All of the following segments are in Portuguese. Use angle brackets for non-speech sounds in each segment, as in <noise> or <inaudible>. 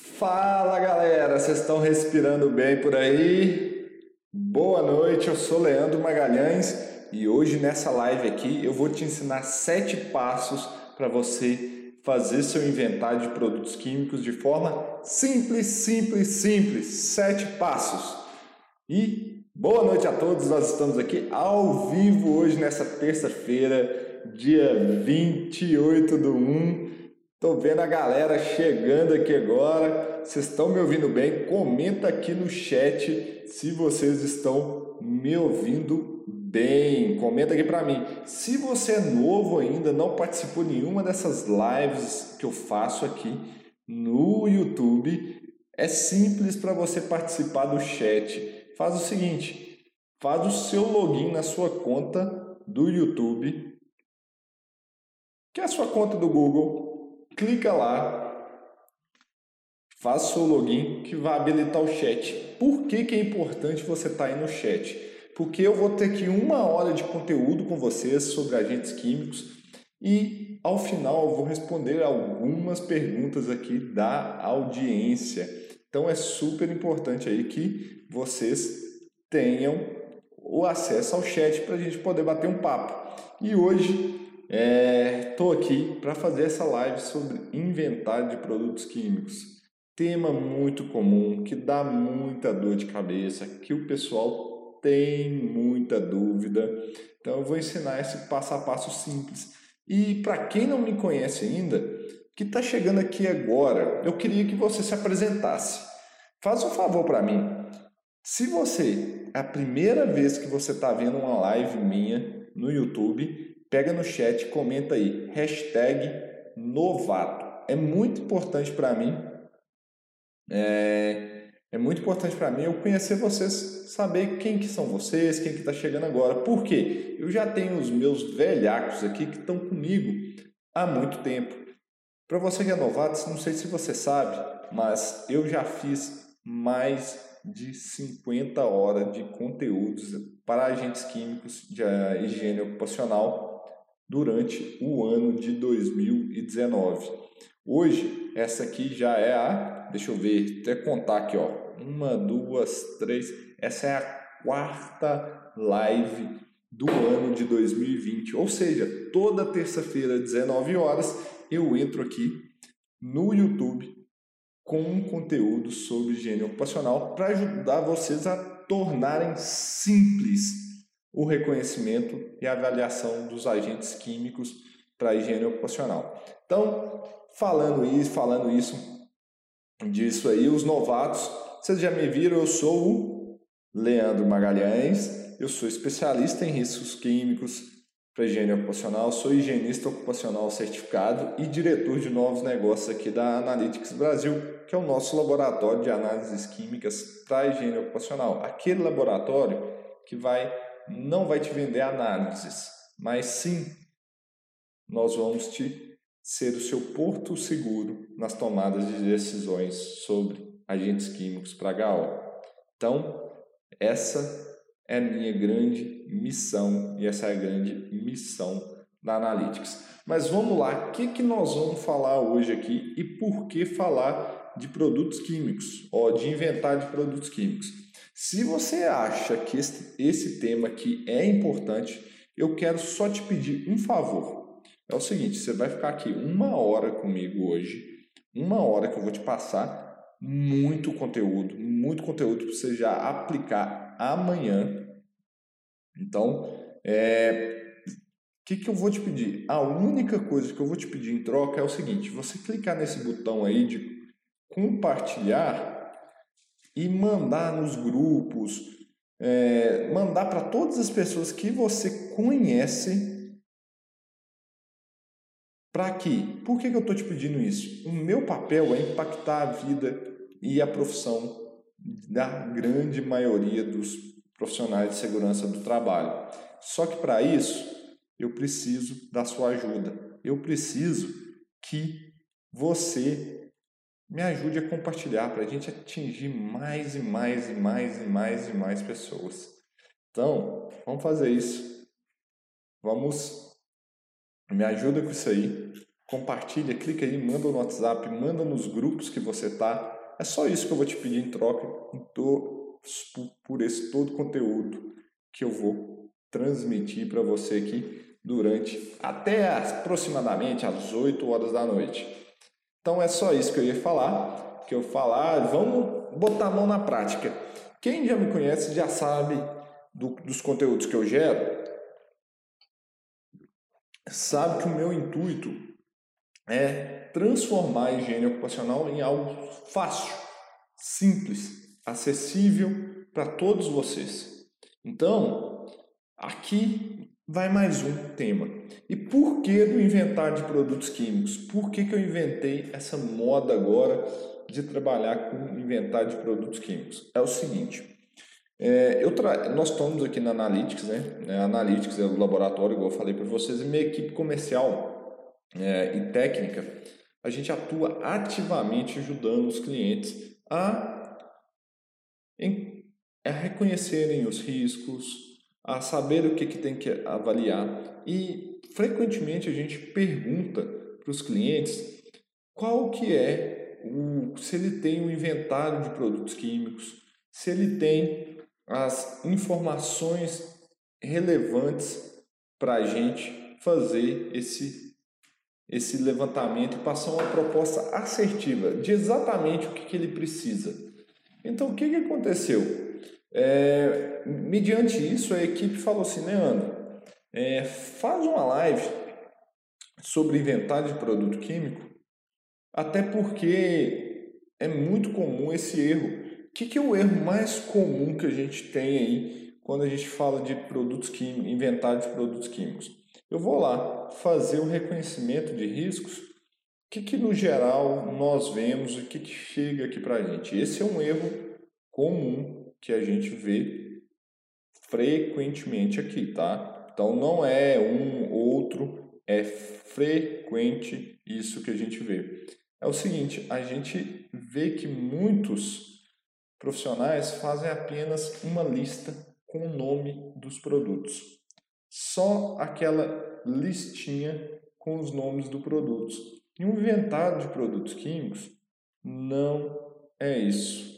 Fala galera, vocês estão respirando bem por aí? Boa noite, eu sou Leandro Magalhães e hoje nessa live aqui eu vou te ensinar sete passos para você fazer seu inventário de produtos químicos de forma simples, simples, simples. Sete passos. E boa noite a todos, nós estamos aqui ao vivo hoje nessa terça-feira, dia 28 do 1 Tô vendo a galera chegando aqui agora. Vocês estão me ouvindo bem? Comenta aqui no chat se vocês estão me ouvindo bem. Comenta aqui para mim. Se você é novo ainda, não participou nenhuma dessas lives que eu faço aqui no YouTube, é simples para você participar do chat. Faz o seguinte: faz o seu login na sua conta do YouTube, que é a sua conta do Google clica lá, faz seu login que vai habilitar o chat. Por que, que é importante você estar tá aí no chat? Porque eu vou ter aqui uma hora de conteúdo com vocês sobre agentes químicos e ao final eu vou responder algumas perguntas aqui da audiência. Então é super importante aí que vocês tenham o acesso ao chat para a gente poder bater um papo. E hoje Estou é, aqui para fazer essa live sobre inventário de produtos químicos. Tema muito comum, que dá muita dor de cabeça, que o pessoal tem muita dúvida. Então eu vou ensinar esse passo a passo simples. E para quem não me conhece ainda, que está chegando aqui agora, eu queria que você se apresentasse. Faz um favor para mim. Se você é a primeira vez que você está vendo uma live minha no YouTube, pega no chat, comenta aí, hashtag novato. É muito importante para mim, é, é, muito importante para mim eu conhecer vocês, saber quem que são vocês, quem que está chegando agora. Por quê? Eu já tenho os meus velhacos aqui que estão comigo há muito tempo. Para você que é novato, não sei se você sabe, mas eu já fiz mais de 50 horas de conteúdos para agentes químicos de higiene ocupacional durante o ano de 2019. Hoje, essa aqui já é a, deixa eu ver, até contar aqui, ó, uma, duas, três, essa é a quarta live do ano de 2020, ou seja, toda terça-feira, 19 horas, eu entro aqui no YouTube com um conteúdo sobre higiene ocupacional para ajudar vocês a tornarem simples o reconhecimento e avaliação dos agentes químicos para a higiene ocupacional. Então, falando isso, falando isso, disso aí, os novatos, vocês já me viram, eu sou o Leandro Magalhães, eu sou especialista em riscos químicos para higiene ocupacional, sou higienista ocupacional certificado e diretor de novos negócios aqui da Analytics Brasil, que é o nosso laboratório de análises químicas para higiene ocupacional. Aquele laboratório que vai não vai te vender análises, mas sim nós vamos te ser o seu porto seguro nas tomadas de decisões sobre agentes químicos para HO. Então, essa é a minha grande missão e essa é a grande missão da Analytics. Mas vamos lá, o que, que nós vamos falar hoje aqui e por que falar de produtos químicos, ó, de inventar de produtos químicos? Se você acha que esse, esse tema aqui é importante, eu quero só te pedir um favor. É o seguinte, você vai ficar aqui uma hora comigo hoje, uma hora que eu vou te passar muito conteúdo, muito conteúdo para você já aplicar amanhã. Então, é, o que, que eu vou te pedir? A única coisa que eu vou te pedir em troca é o seguinte: você clicar nesse botão aí de compartilhar e mandar nos grupos, é, mandar para todas as pessoas que você conhece. Para quê? Por que, que eu estou te pedindo isso? O meu papel é impactar a vida e a profissão da grande maioria dos profissionais de segurança do trabalho. Só que para isso, eu preciso da sua ajuda. Eu preciso que você me ajude a compartilhar para a gente atingir mais e mais e mais e mais e mais pessoas. Então, vamos fazer isso. Vamos, me ajuda com isso aí. compartilha, clica aí, manda no WhatsApp, manda nos grupos que você tá. É só isso que eu vou te pedir em troca por esse todo conteúdo que eu vou transmitir para você aqui durante até aproximadamente às 8 horas da noite. Então é só isso que eu ia falar, que eu falar, vamos botar a mão na prática. Quem já me conhece já sabe do, dos conteúdos que eu gero, sabe que o meu intuito é transformar a higiene ocupacional em algo fácil, simples, acessível para todos vocês. Então, aqui vai mais um tema. E por que do inventário de produtos químicos? Por que, que eu inventei essa moda agora de trabalhar com inventário de produtos químicos? É o seguinte, é, eu tra... Nós estamos aqui na Analytics, né? A Analytics é o laboratório, igual eu falei para vocês, e minha equipe comercial é, e técnica, a gente atua ativamente ajudando os clientes a, a reconhecerem os riscos, a saber o que, que tem que avaliar e frequentemente a gente pergunta para os clientes qual que é o se ele tem um inventário de produtos químicos, se ele tem as informações relevantes para a gente fazer esse esse levantamento e passar uma proposta assertiva de exatamente o que, que ele precisa. Então, o que, que aconteceu? É, mediante isso, a equipe falou assim, Leandro, é, faz uma live sobre inventário de produto químico, até porque é muito comum esse erro. O que, que é o erro mais comum que a gente tem aí quando a gente fala de produtos químicos, inventário de produtos químicos? Eu vou lá fazer o reconhecimento de riscos. O que, que no geral nós vemos, o que, que chega aqui para a gente? Esse é um erro comum que a gente vê frequentemente aqui, tá? Então não é um outro, é frequente isso que a gente vê. É o seguinte, a gente vê que muitos profissionais fazem apenas uma lista com o nome dos produtos. Só aquela listinha com os nomes dos produtos. E um inventário de produtos químicos não é isso.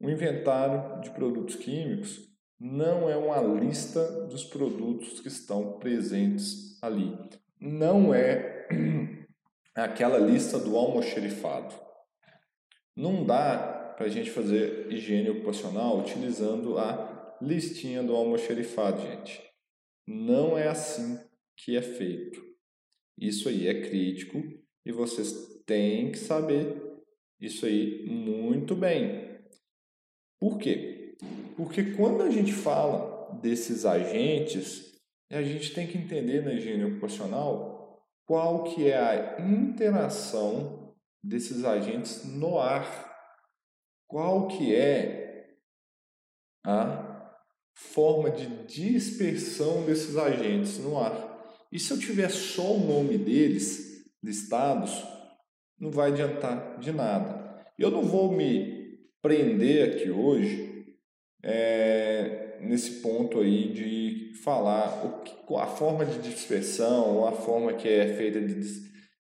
O inventário de produtos químicos não é uma lista dos produtos que estão presentes ali. Não é <clears throat> aquela lista do almoxerifado. Não dá para a gente fazer higiene ocupacional utilizando a listinha do almoxerifado, gente. Não é assim que é feito. Isso aí é crítico e vocês têm que saber isso aí muito bem. Por quê? Porque quando a gente fala desses agentes, a gente tem que entender na higiene ocupacional qual que é a interação desses agentes no ar. Qual que é a forma de dispersão desses agentes no ar. E se eu tiver só o nome deles listados, não vai adiantar de nada. Eu não vou me prender aqui hoje é, nesse ponto aí de falar o que, a forma de dispersão, a forma que é feita de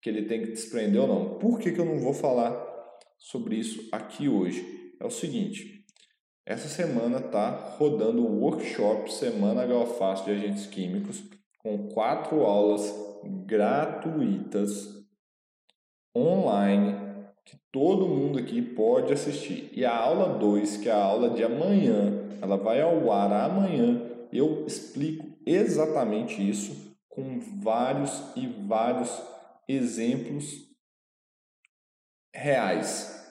que ele tem que desprender ou não. Por que, que eu não vou falar sobre isso aqui hoje? É o seguinte, essa semana está rodando o workshop Semana Galfaço de Agentes Químicos com quatro aulas gratuitas online que todo mundo aqui pode assistir. E a aula 2, que é a aula de amanhã, ela vai ao ar amanhã. Eu explico exatamente isso com vários e vários exemplos reais.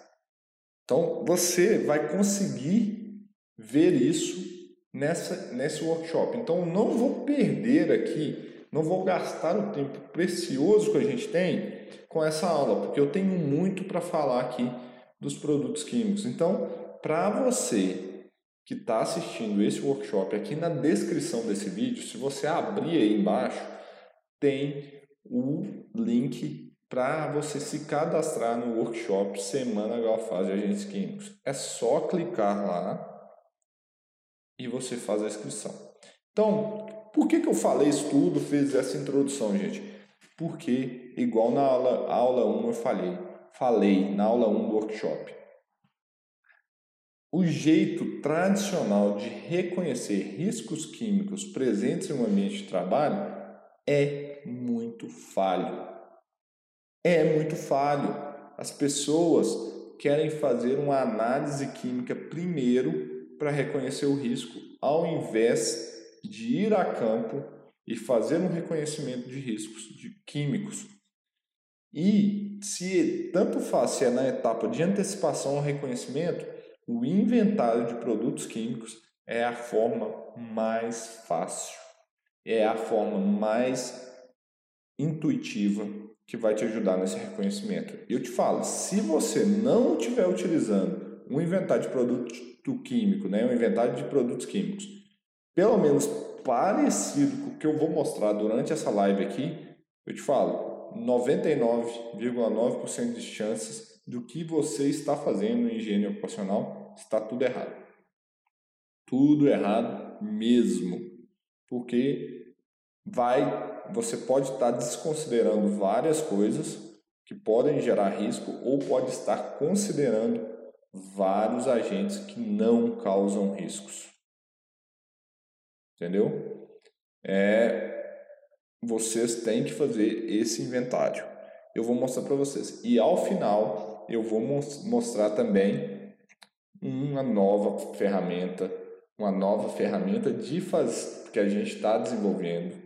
Então você vai conseguir ver isso nessa nesse workshop. Então não vou perder aqui, não vou gastar o tempo precioso que a gente tem com essa aula, porque eu tenho muito para falar aqui dos produtos químicos. Então, para você que está assistindo esse workshop, aqui na descrição desse vídeo, se você abrir aí embaixo, tem o link para você se cadastrar no workshop Semana Galfaz de Agentes Químicos. É só clicar lá e você faz a inscrição. Então, por que, que eu falei isso tudo, fiz essa introdução, gente? Porque, igual na aula, aula 1 eu falei, falei na aula 1 do workshop, o jeito tradicional de reconhecer riscos químicos presentes em um ambiente de trabalho é muito falho. É muito falho. As pessoas querem fazer uma análise química primeiro para reconhecer o risco, ao invés de ir a campo e fazer um reconhecimento de riscos de químicos. E se tanto faz se é na etapa de antecipação ao reconhecimento, o inventário de produtos químicos é a forma mais fácil, é a forma mais intuitiva que vai te ajudar nesse reconhecimento. Eu te falo, se você não estiver utilizando um inventário de produto químico, né, um inventário de produtos químicos, pelo menos parecido com o que eu vou mostrar durante essa live aqui, eu te falo, 99,9% de chances do que você está fazendo em higiene ocupacional está tudo errado. Tudo errado mesmo. Porque vai você pode estar desconsiderando várias coisas que podem gerar risco ou pode estar considerando vários agentes que não causam riscos. Entendeu? É, vocês têm que fazer esse inventário. Eu vou mostrar para vocês. E ao final, eu vou mostrar também uma nova ferramenta, uma nova ferramenta de faz, que a gente está desenvolvendo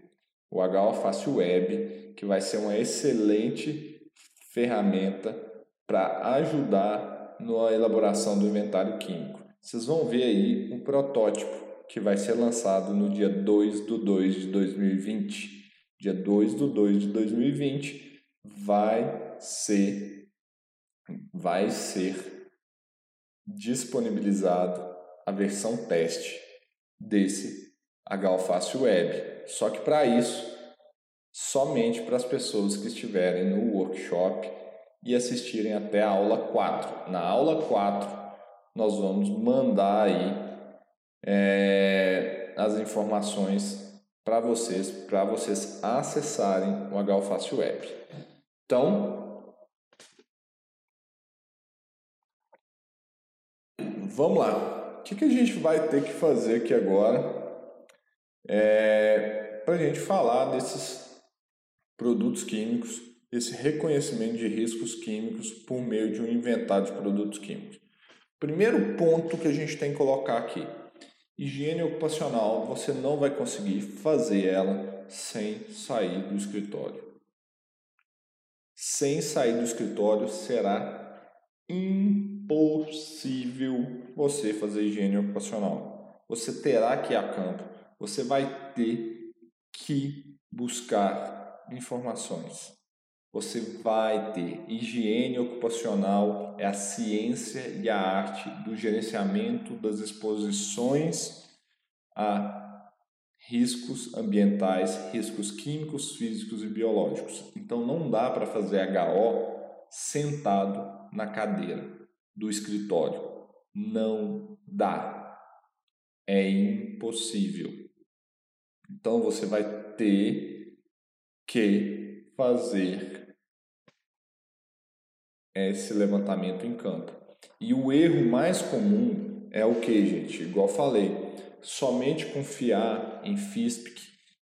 o HO Fácil Web, que vai ser uma excelente ferramenta para ajudar na elaboração do inventário químico. Vocês vão ver aí um protótipo que vai ser lançado no dia 2 do 2 de 2020. Dia 2 do 2 de 2020 vai ser vai ser disponibilizado a versão teste desse HO Fácil Web. Só que para isso, somente para as pessoas que estiverem no workshop e assistirem até a aula 4. Na aula 4, nós vamos mandar aí é, as informações para vocês, para vocês acessarem o HFácil Web. Então, vamos lá. O que, que a gente vai ter que fazer aqui agora é, para a gente falar desses produtos químicos, esse reconhecimento de riscos químicos por meio de um inventário de produtos químicos. Primeiro ponto que a gente tem que colocar aqui: higiene ocupacional, você não vai conseguir fazer ela sem sair do escritório. Sem sair do escritório será impossível você fazer higiene ocupacional. Você terá que ir a campo você vai ter que buscar informações. Você vai ter higiene ocupacional, é a ciência e a arte do gerenciamento das exposições a riscos ambientais, riscos químicos, físicos e biológicos. Então não dá para fazer HO sentado na cadeira do escritório. Não dá. É impossível. Então você vai ter que fazer esse levantamento em campo. E o erro mais comum é o que, gente? Igual falei, somente confiar em FISPIC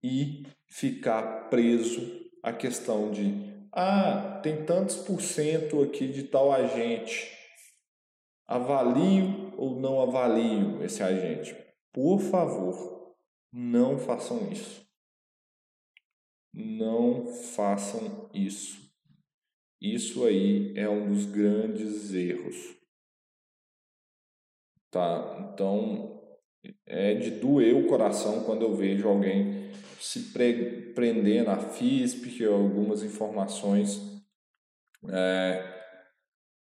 e ficar preso à questão de ah, tem tantos por cento aqui de tal agente. Avalio ou não avalio esse agente? Por favor, não façam isso. Não façam isso. Isso aí é um dos grandes erros. Tá? Então, é de doer o coração quando eu vejo alguém se pre prender na FISP, algumas informações, é,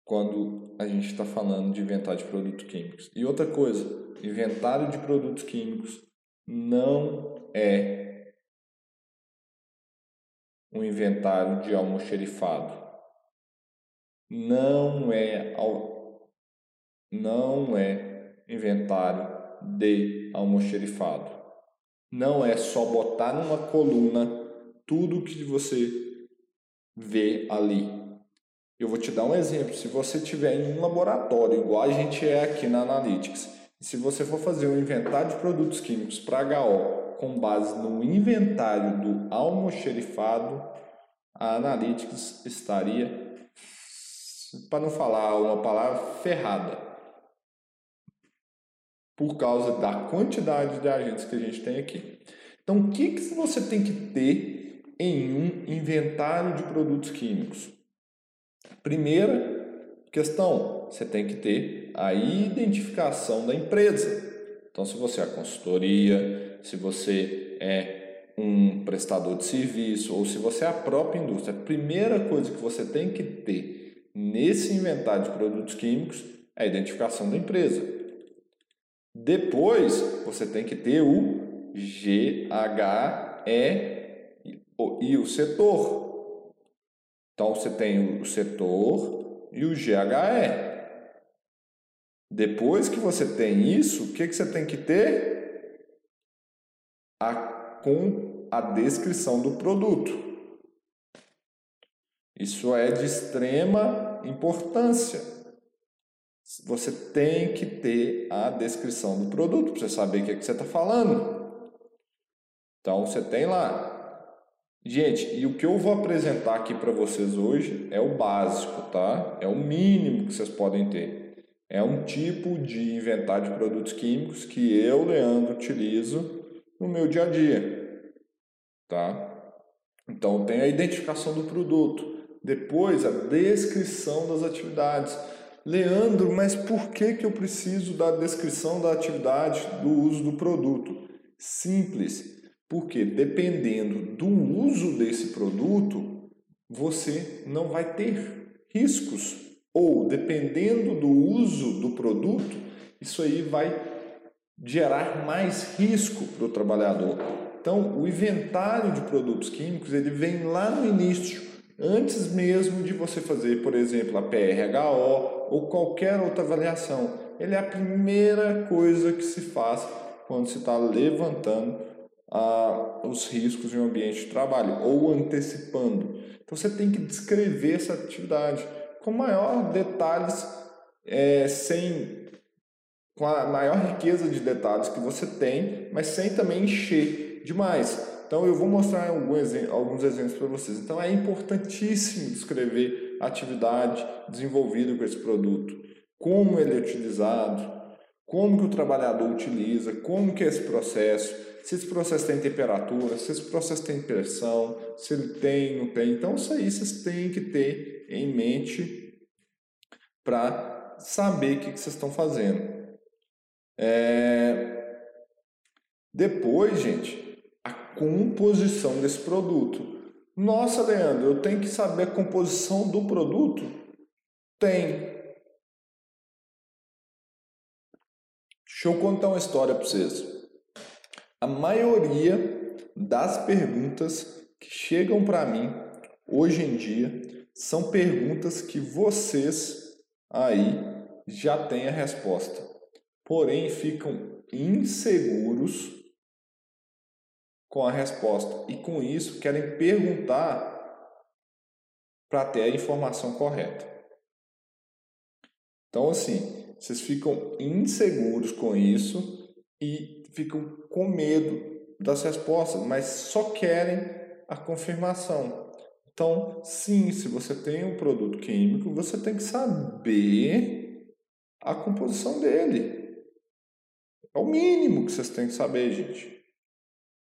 quando a gente está falando de inventário de produtos químicos. E outra coisa, inventário de produtos químicos não é um inventário de almoxerifado. Não é não é inventário de almoxerifado. Não é só botar numa coluna tudo que você ver ali. Eu vou te dar um exemplo. Se você tiver em um laboratório, igual a gente é aqui na Analytics, se você for fazer um inventário de produtos químicos para HO com base no inventário do almoxerifado, a Analytics estaria, para não falar uma palavra, ferrada por causa da quantidade de agentes que a gente tem aqui. Então, o que, que você tem que ter em um inventário de produtos químicos? Primeira questão, você tem que ter a identificação da empresa. Então, se você é a consultoria, se você é um prestador de serviço ou se você é a própria indústria, a primeira coisa que você tem que ter nesse inventário de produtos químicos é a identificação da empresa. Depois, você tem que ter o GHE e o setor. Então, você tem o setor e o GHE. Depois que você tem isso, o que, que você tem que ter? A, com a descrição do produto. Isso é de extrema importância você tem que ter a descrição do produto para você saber o que, é que você está falando. Então você tem lá. Gente, e o que eu vou apresentar aqui para vocês hoje é o básico, tá? É o mínimo que vocês podem ter. É um tipo de inventário de produtos químicos que eu, Leandro, utilizo no meu dia a dia, tá? Então tem a identificação do produto, depois a descrição das atividades. Leandro, mas por que, que eu preciso da descrição da atividade do uso do produto? Simples, porque dependendo do uso desse produto, você não vai ter riscos. Ou dependendo do uso do produto, isso aí vai gerar mais risco para o trabalhador. Então, o inventário de produtos químicos ele vem lá no início antes mesmo de você fazer, por exemplo, a PRHO ou qualquer outra avaliação. Ele é a primeira coisa que se faz quando se está levantando ah, os riscos em um ambiente de trabalho ou antecipando. Então você tem que descrever essa atividade com maior detalhes, é, sem com a maior riqueza de detalhes que você tem, mas sem também encher demais. Então eu vou mostrar alguns exemplos para vocês. Então é importantíssimo descrever a atividade desenvolvida com esse produto, como ele é utilizado, como que o trabalhador utiliza, como que é esse processo, se esse processo tem temperatura, se esse processo tem pressão, se ele tem, não tem. Então isso aí vocês têm que ter em mente para saber o que, que vocês estão fazendo. É... Depois, gente, composição desse produto. Nossa, Leandro, eu tenho que saber a composição do produto? Tem. Deixa eu contar uma história para vocês. A maioria das perguntas que chegam para mim hoje em dia são perguntas que vocês aí já têm a resposta. Porém, ficam inseguros com a resposta e com isso querem perguntar para ter a informação correta. Então, assim, vocês ficam inseguros com isso e ficam com medo das respostas, mas só querem a confirmação. Então, sim, se você tem um produto químico, você tem que saber a composição dele. É o mínimo que vocês têm que saber, gente.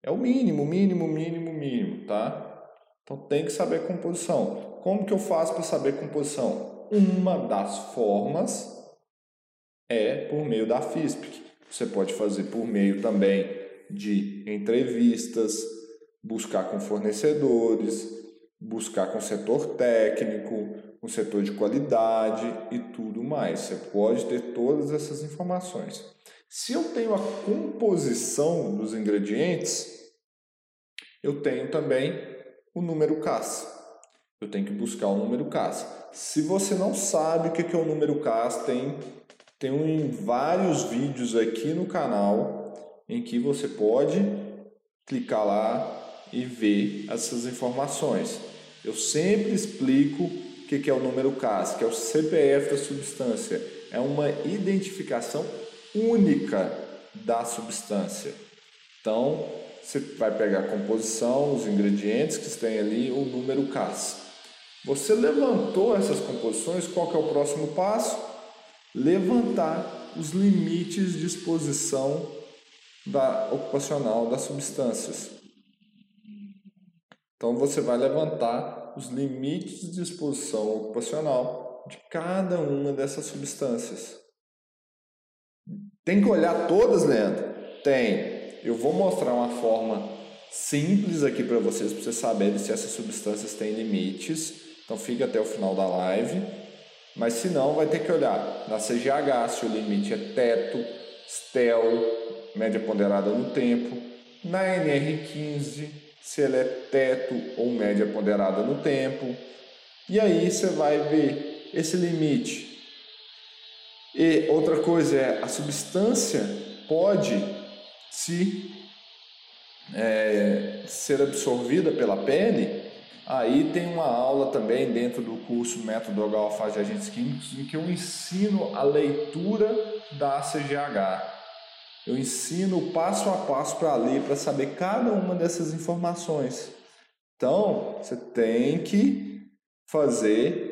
É o mínimo, mínimo, mínimo, mínimo, tá? Então tem que saber composição. Como que eu faço para saber composição? Uma das formas é por meio da FISPIC. Você pode fazer por meio também de entrevistas, buscar com fornecedores, buscar com o setor técnico, com o setor de qualidade e tudo mais. Você pode ter todas essas informações. Se eu tenho a composição dos ingredientes, eu tenho também o número CAS. Eu tenho que buscar o número CAS. Se você não sabe o que é o número CAS, tem, tem um, vários vídeos aqui no canal em que você pode clicar lá e ver essas informações. Eu sempre explico o que é o número CAS, que é o CPF da substância. É uma identificação única da substância. Então, você vai pegar a composição, os ingredientes que tem ali, o número CAS. Você levantou essas composições, qual é o próximo passo? Levantar os limites de exposição da ocupacional das substâncias. Então você vai levantar os limites de exposição ocupacional de cada uma dessas substâncias. Tem que olhar todas, Leandro? Tem. Eu vou mostrar uma forma simples aqui para vocês, para vocês saberem se essas substâncias têm limites. Então fica até o final da live. Mas se não, vai ter que olhar na CGH se o limite é teto, STEL, média ponderada no tempo, na NR15, se ela é teto ou média ponderada no tempo. E aí você vai ver esse limite. E outra coisa é a substância pode se é, ser absorvida pela pele, aí tem uma aula também dentro do curso Método H de Agentes Químicos em que eu ensino a leitura da CGH. Eu ensino passo a passo para ler, para saber cada uma dessas informações. Então, você tem que fazer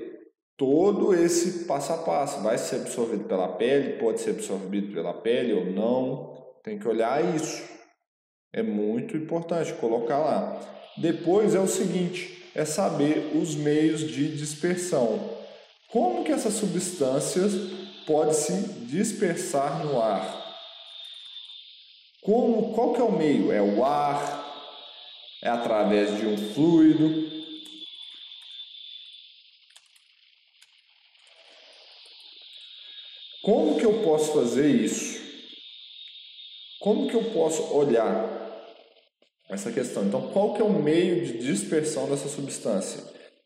todo esse passo a passo. Vai ser absorvido pela pele, pode ser absorvido pela pele ou não. Tem que olhar isso. É muito importante colocar lá. Depois é o seguinte, é saber os meios de dispersão. Como que essas substâncias podem se dispersar no ar? Como, qual que é o meio? É o ar? É através de um fluido? Como que eu posso fazer isso? Como que eu posso olhar essa questão? Então, qual que é o meio de dispersão dessa substância?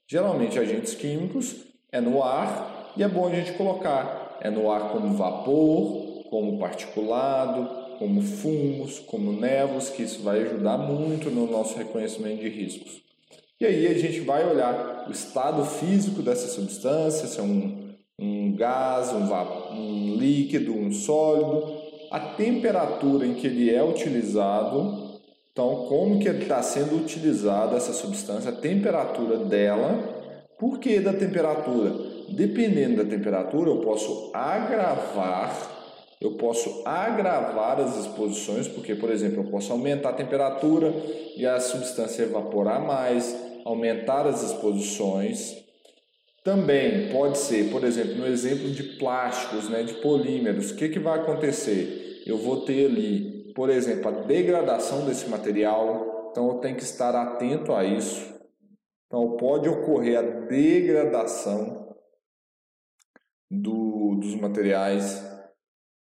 Geralmente, agentes químicos é no ar e é bom a gente colocar é no ar como vapor, como particulado, como fumos, como névoas, que isso vai ajudar muito no nosso reconhecimento de riscos. E aí a gente vai olhar o estado físico dessa substância, se é um, um gás, um, vapor, um líquido, um sólido, a temperatura em que ele é utilizado, então como que está sendo utilizada essa substância, a temperatura dela. Por que da temperatura? Dependendo da temperatura, eu posso agravar eu posso agravar as exposições, porque, por exemplo, eu posso aumentar a temperatura e a substância evaporar mais, aumentar as exposições. Também pode ser, por exemplo, no exemplo de plásticos, né, de polímeros, o que, que vai acontecer? eu vou ter ali, por exemplo, a degradação desse material, então eu tenho que estar atento a isso. Então pode ocorrer a degradação do, dos materiais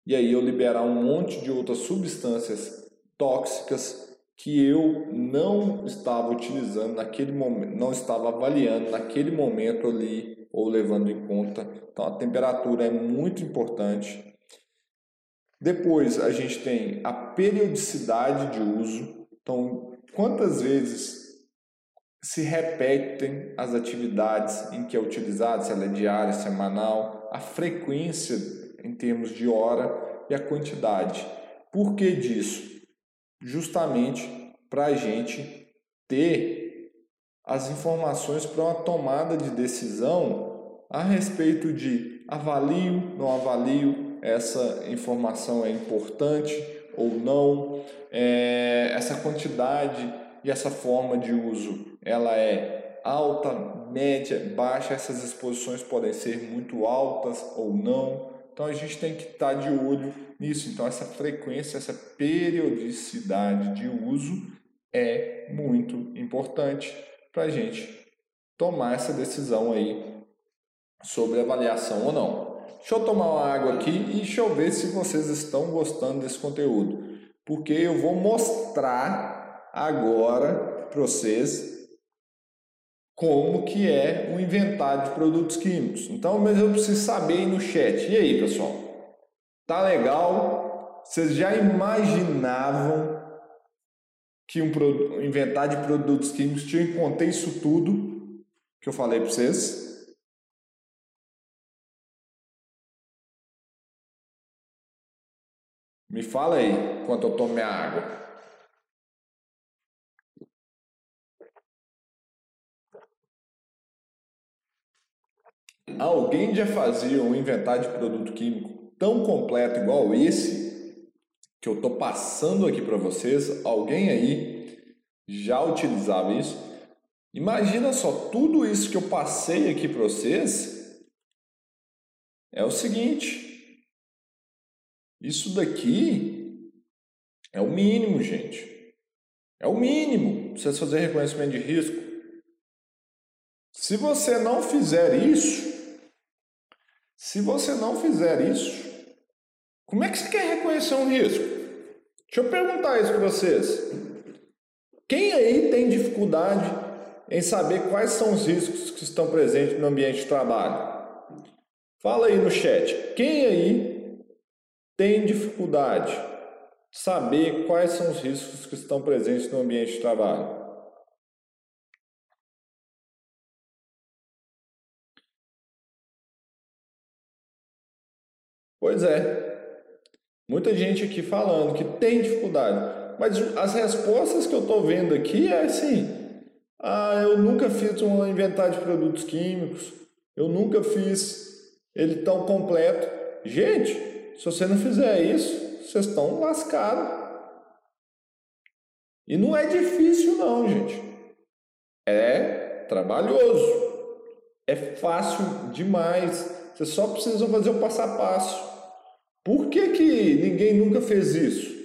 e aí eu liberar um monte de outras substâncias tóxicas que eu não estava utilizando naquele momento, não estava avaliando naquele momento ali ou levando em conta. Então a temperatura é muito importante. Depois a gente tem a periodicidade de uso. Então, quantas vezes se repetem as atividades em que é utilizado, se ela é diária, semanal, a frequência em termos de hora e a quantidade. Por que disso? Justamente para a gente ter as informações para uma tomada de decisão a respeito de avalio, não avalio, essa informação é importante ou não, é, essa quantidade e essa forma de uso, ela é alta, média, baixa, essas exposições podem ser muito altas ou não. Então a gente tem que estar de olho nisso. Então essa frequência, essa periodicidade de uso é muito importante para a gente tomar essa decisão aí sobre avaliação ou não. Deixa eu tomar uma água aqui e deixa eu ver se vocês estão gostando desse conteúdo. Porque eu vou mostrar agora para vocês como que é o inventário de produtos químicos. Então, mas eu preciso saber aí no chat. E aí, pessoal? Tá legal? Vocês já imaginavam que um inventário de produtos químicos tinha que conter isso tudo? que eu falei para vocês. Me fala aí, enquanto eu tomo minha água. Alguém já fazia um inventário de produto químico tão completo igual esse que eu estou passando aqui para vocês? Alguém aí já utilizava isso? Imagina só, tudo isso que eu passei aqui para vocês é o seguinte. Isso daqui é o mínimo, gente. É o mínimo para vocês fazerem reconhecimento de risco. Se você não fizer isso, se você não fizer isso, como é que você quer reconhecer um risco? Deixa eu perguntar isso para vocês. Quem aí tem dificuldade em saber quais são os riscos que estão presentes no ambiente de trabalho? Fala aí no chat. Quem aí tem dificuldade de saber quais são os riscos que estão presentes no ambiente de trabalho? Pois é. Muita gente aqui falando que tem dificuldade. Mas as respostas que eu estou vendo aqui é assim: ah, eu nunca fiz um inventário de produtos químicos, eu nunca fiz ele tão completo. Gente, se você não fizer isso, vocês estão lascados. E não é difícil, não, gente. É trabalhoso. É fácil demais. Vocês só precisam fazer o passo a passo. Por que, que ninguém nunca fez isso?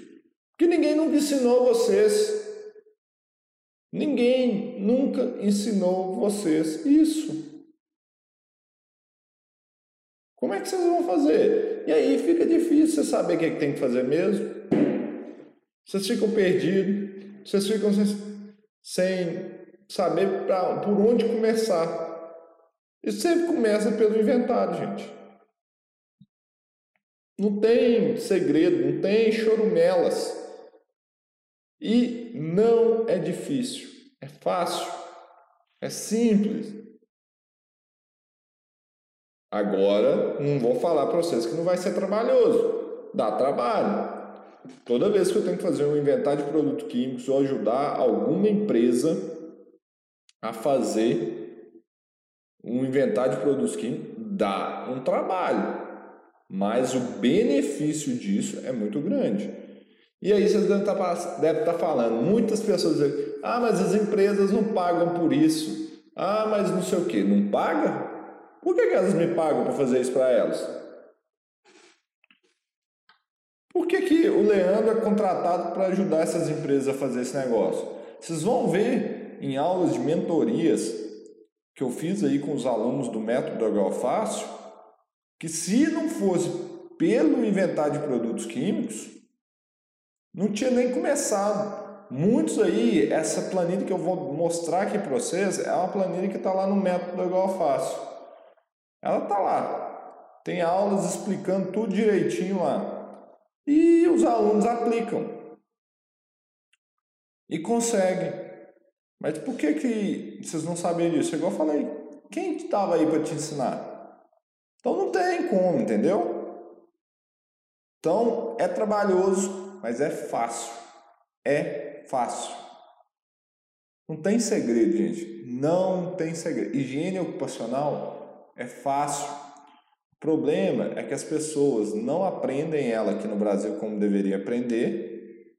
Porque ninguém nunca ensinou vocês. Ninguém nunca ensinou vocês isso. Como é que vocês vão fazer? E aí fica difícil você saber o que, é que tem que fazer mesmo. Vocês ficam perdidos, vocês ficam sem, sem saber pra, por onde começar. E sempre começa pelo inventário, gente. Não tem segredo, não tem chorumelas. E não é difícil, é fácil, é simples. Agora, não vou falar para vocês que não vai ser trabalhoso, dá trabalho. Toda vez que eu tenho que fazer um inventário de produtos químicos ou ajudar alguma empresa a fazer um inventário de produtos químicos, dá um trabalho mas o benefício disso é muito grande. E aí vocês devem estar, tá devem estar tá falando, muitas pessoas dizem, ah, mas as empresas não pagam por isso. Ah, mas não sei o que, não paga? Por que, que elas me pagam para fazer isso para elas? Por que, que o Leandro é contratado para ajudar essas empresas a fazer esse negócio? Vocês vão ver em aulas de mentorias que eu fiz aí com os alunos do método HO Fácil, que se não fosse pelo inventário de produtos químicos, não tinha nem começado. Muitos aí, essa planilha que eu vou mostrar aqui para vocês, é uma planilha que está lá no método igual fácil. Ela está lá. Tem aulas explicando tudo direitinho lá. E os alunos aplicam. E conseguem. Mas por que, que vocês não sabem disso? Igual eu falei. Quem estava aí para te ensinar? Então não tem como, entendeu? Então é trabalhoso, mas é fácil. É fácil. Não tem segredo, gente. Não tem segredo. Higiene ocupacional é fácil. O problema é que as pessoas não aprendem ela aqui no Brasil como deveria aprender.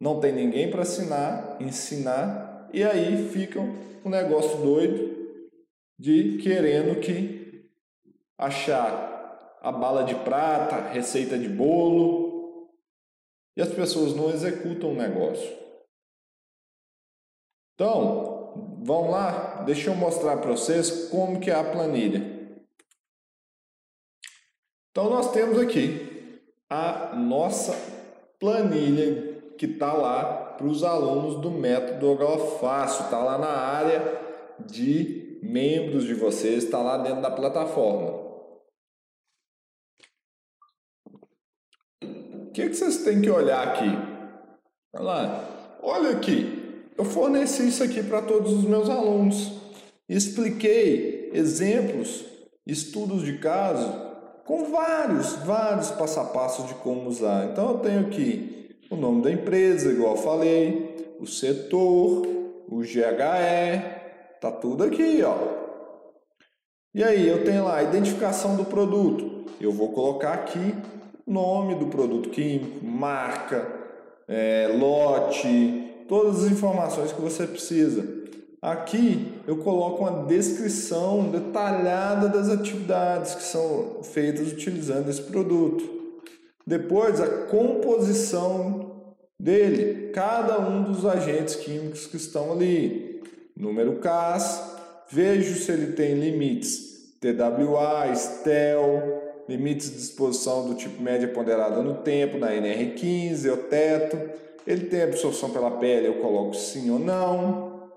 Não tem ninguém para ensinar, ensinar, e aí ficam um negócio doido de querendo que achar a bala de prata, receita de bolo, e as pessoas não executam o negócio. Então, vão lá, deixa eu mostrar para vocês como que é a planilha. Então, nós temos aqui a nossa planilha que está lá para os alunos do método Fácil, está lá na área de membros de vocês, está lá dentro da plataforma. Que, que vocês têm que olhar aqui? Olha lá, olha aqui, eu forneci isso aqui para todos os meus alunos. Expliquei exemplos, estudos de caso com vários, vários passo a passo de como usar. Então eu tenho aqui o nome da empresa, igual falei, o setor, o GHE, tá tudo aqui, ó. E aí eu tenho lá a identificação do produto. Eu vou colocar aqui nome do produto químico, marca, é, lote, todas as informações que você precisa. Aqui eu coloco uma descrição detalhada das atividades que são feitas utilizando esse produto. Depois, a composição dele, cada um dos agentes químicos que estão ali. Número CAS, vejo se ele tem limites TWA, STEL, limites de disposição do tipo média ponderada no tempo, na NR15, o teto. Ele tem absorção pela pele, eu coloco sim ou não.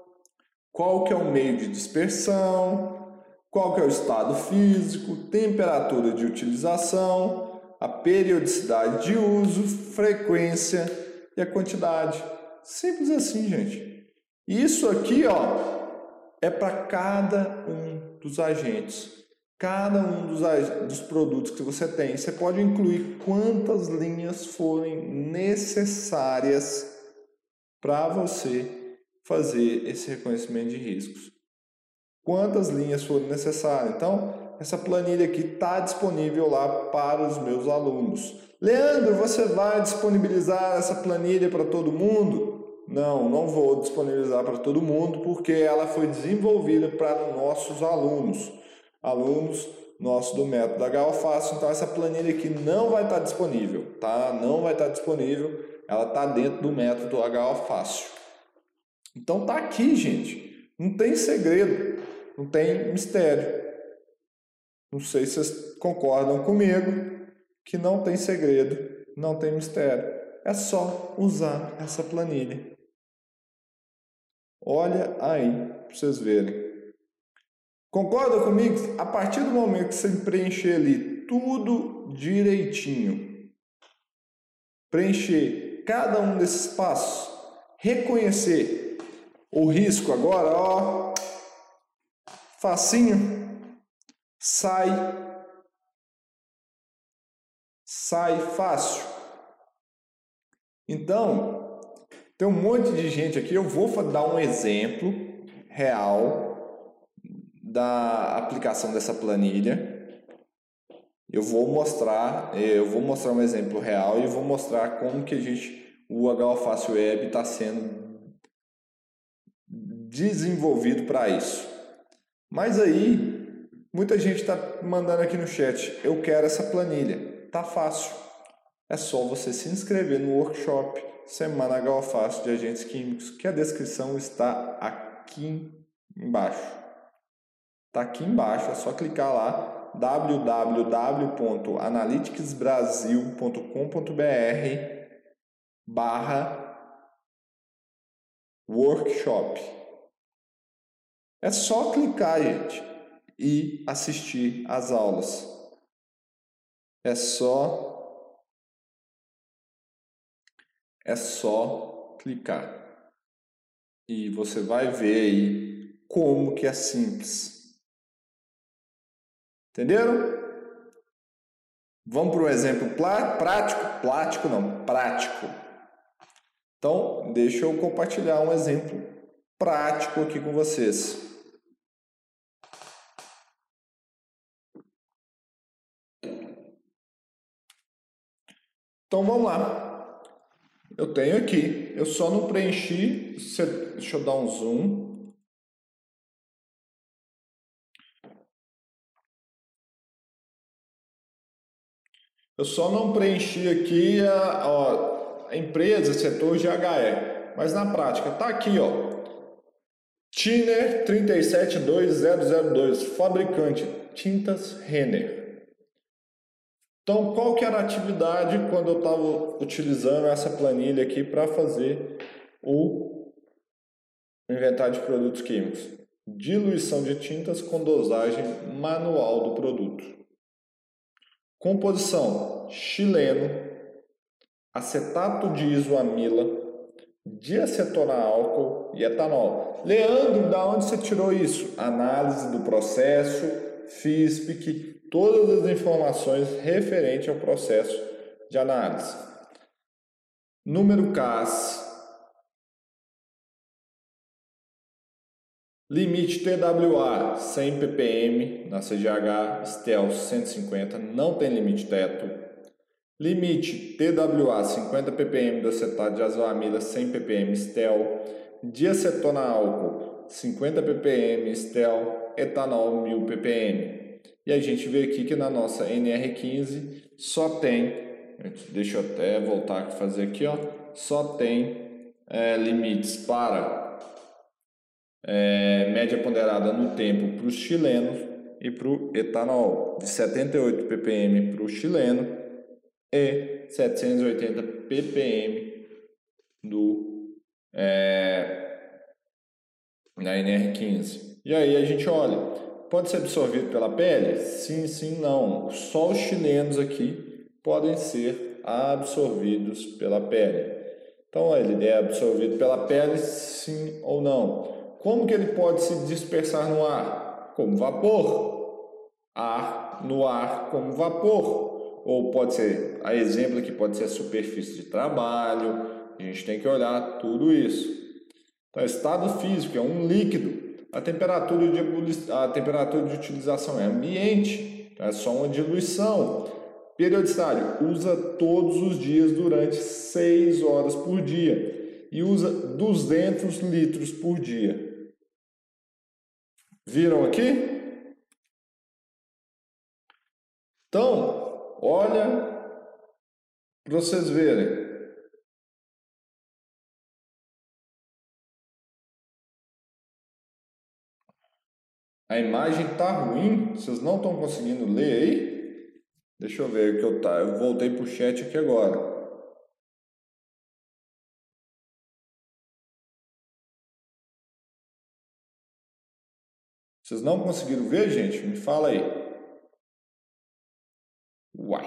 Qual que é o meio de dispersão, qual que é o estado físico, temperatura de utilização, a periodicidade de uso, frequência? E a quantidade. Simples assim, gente. Isso aqui, ó, é para cada um dos agentes, cada um dos, dos produtos que você tem. Você pode incluir quantas linhas forem necessárias para você fazer esse reconhecimento de riscos. Quantas linhas forem necessárias? Então, essa planilha aqui está disponível lá para os meus alunos. Leandro, você vai disponibilizar essa planilha para todo mundo? Não, não vou disponibilizar para todo mundo porque ela foi desenvolvida para nossos alunos, alunos nossos do método HO Fácil. Então essa planilha aqui não vai estar disponível, tá? Não vai estar disponível. Ela está dentro do método HO Fácil. Então tá aqui, gente. Não tem segredo, não tem mistério. Não sei se vocês concordam comigo que não tem segredo, não tem mistério. É só usar essa planilha. Olha aí para vocês verem. Concorda comigo? A partir do momento que você preencher ali tudo direitinho, preencher cada um desses passos, reconhecer o risco agora, ó, facinho, sai, sai fácil. Então, tem um monte de gente aqui, eu vou dar um exemplo real da aplicação dessa planilha. Eu vou mostrar, eu vou mostrar um exemplo real e vou mostrar como que a gente, o HO Web está sendo desenvolvido para isso. Mas aí, muita gente está mandando aqui no chat, eu quero essa planilha. Tá fácil. É só você se inscrever no workshop Semana H Fácil de Agentes Químicos, que a descrição está aqui embaixo. Está aqui embaixo, é só clicar lá www.analyticsbrasil.com.br barra workshop. É só clicar, gente, e assistir às aulas. É só é só clicar. E você vai ver aí como que é simples. Entenderam? Vamos para um exemplo prático? Prático não, prático. Então, deixa eu compartilhar um exemplo prático aqui com vocês. Então vamos lá. Eu tenho aqui, eu só não preenchi, deixa eu dar um zoom. Eu só não preenchi aqui a, ó, a empresa, setor GHE, mas na prática tá aqui, ó. Tiner 372002, fabricante tintas Renner. Então, qual que era a atividade quando eu estava utilizando essa planilha aqui para fazer o inventário de produtos químicos? Diluição de tintas com dosagem manual do produto. Composição: xileno, acetato de isoamila, diacetona álcool e etanol. Leandro, da onde você tirou isso? Análise do processo, FISPIC, todas as informações referentes ao processo de análise. Número CAS. Limite TWA 100 ppm na CGH, Stealth 150, não tem limite teto. Limite TWA 50 ppm do acetato de azoamida 100 ppm Stel, diacetona álcool 50 ppm Stel, etanol 1000 ppm. E a gente vê aqui que na nossa NR15 só tem, deixa eu até voltar a fazer aqui, ó, só tem é, limites para é, média ponderada no tempo para os chilenos e para o etanol, de 78 ppm para o chileno e 780 ppm do é, na NR15. E aí a gente olha, pode ser absorvido pela pele? Sim, sim, não. Só os chilenos aqui podem ser absorvidos pela pele. Então ele é absorvido pela pele, sim ou não. Como que ele pode se dispersar no ar? Como vapor. Ar no ar como vapor ou pode ser, a exemplo aqui pode ser a superfície de trabalho, a gente tem que olhar tudo isso. Então, estado físico é um líquido, a temperatura de, a temperatura de utilização é ambiente, então é só uma diluição. Periodicidade, usa todos os dias durante 6 horas por dia e usa 200 litros por dia. Viram aqui? Então, Olha para vocês verem. A imagem tá ruim, vocês não estão conseguindo ler aí? Deixa eu ver que eu tá. Eu voltei pro chat aqui agora. Vocês não conseguiram ver, gente? Me fala aí. Uai.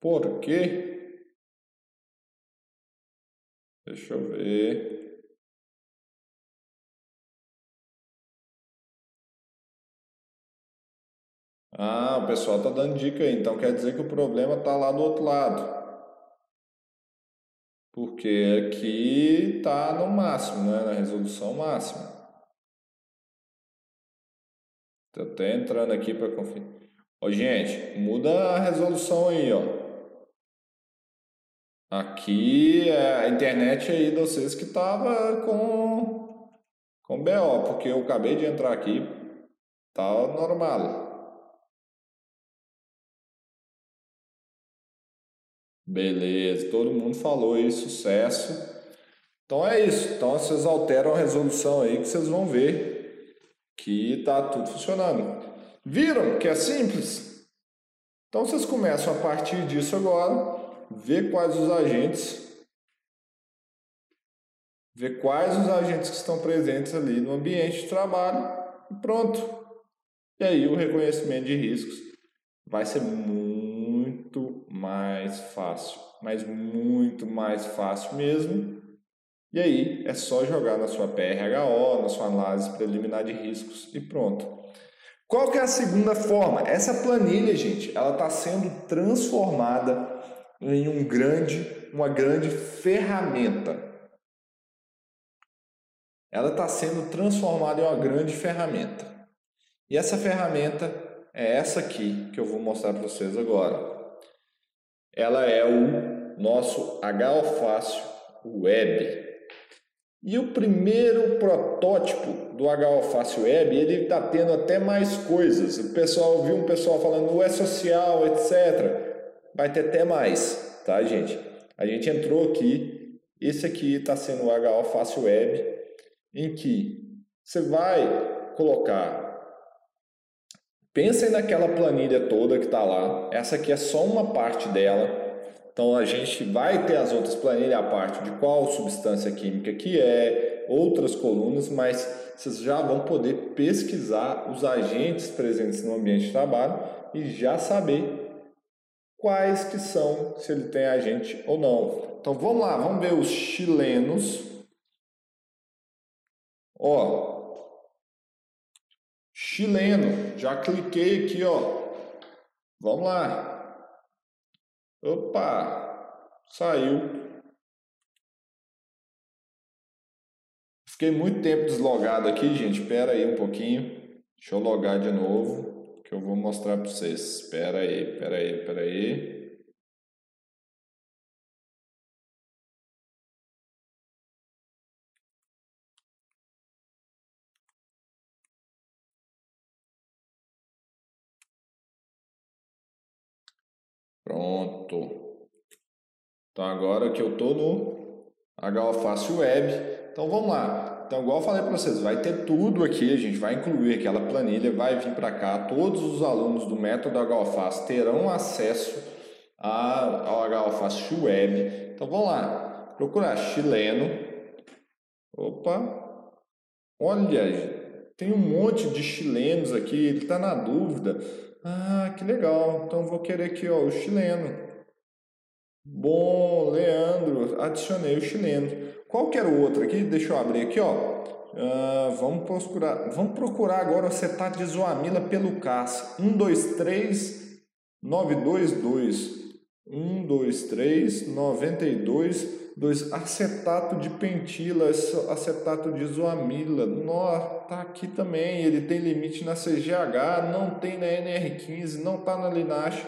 Por quê? Deixa eu ver. Ah, o pessoal tá dando dica aí, então quer dizer que o problema tá lá do outro lado. Porque aqui tá no máximo, né? Na resolução máxima. Tô até entrando aqui para conferir. Ô, gente, muda a resolução aí, ó. Aqui é a internet aí de vocês que tava com, com BO, porque eu acabei de entrar aqui, tá normal. Beleza, todo mundo falou aí, sucesso. Então é isso. Então vocês alteram a resolução aí que vocês vão ver que tá tudo funcionando. Viram que é simples? Então vocês começam a partir disso agora, ver quais os agentes, ver quais os agentes que estão presentes ali no ambiente de trabalho e pronto. E aí o reconhecimento de riscos vai ser muito mais fácil, mas muito mais fácil mesmo. E aí é só jogar na sua PRHO, na sua análise preliminar de riscos e pronto. Qual que é a segunda forma? Essa planilha, gente, ela está sendo transformada em um grande, uma grande ferramenta. Ela está sendo transformada em uma grande ferramenta. E essa ferramenta é essa aqui que eu vou mostrar para vocês agora. Ela é o nosso H-Fácil Web. E o primeiro protótipo do H-Alface Web, ele está tendo até mais coisas. O pessoal viu um pessoal falando é social, etc. Vai ter até mais, tá, gente? A gente entrou aqui, esse aqui está sendo o H-Alface Web, em que você vai colocar Pensem naquela planilha toda que está lá. Essa aqui é só uma parte dela. Então a gente vai ter as outras planilhas a parte de qual substância química que é, outras colunas, mas vocês já vão poder pesquisar os agentes presentes no ambiente de trabalho e já saber quais que são, se ele tem agente ou não. Então vamos lá, vamos ver os chilenos. Ó, chileno, já cliquei aqui, ó. Vamos lá. Opa, saiu. Fiquei muito tempo deslogado aqui, gente. Espera aí um pouquinho. Deixa eu logar de novo, que eu vou mostrar para vocês. Espera aí, espera aí, espera aí. Pronto. Então agora que eu estou no HOFACE Web, então vamos lá. Então, igual eu falei para vocês, vai ter tudo aqui, a gente vai incluir aquela planilha, vai vir para cá, todos os alunos do método HOFACE terão acesso ao HOFACE Web. Então vamos lá, procurar chileno. Opa, olha, tem um monte de chilenos aqui, ele está na dúvida. Ah, que legal. Então vou querer aqui, ó, o chileno. Bom, Leandro, adicionei o chileno. Qual que era o outro aqui? Deixa eu abrir aqui, ó. Uh, vamos procurar, vamos procurar agora o acetato de zoamila pelo CAS. 1, 2, 3, 9, 2, 2. 1, 2, 3, 92, 2. Acetato de pentila, acetato de zoamila. Nó, tá aqui também. Ele tem limite na CGH, não tem na NR15, não tá na Linache,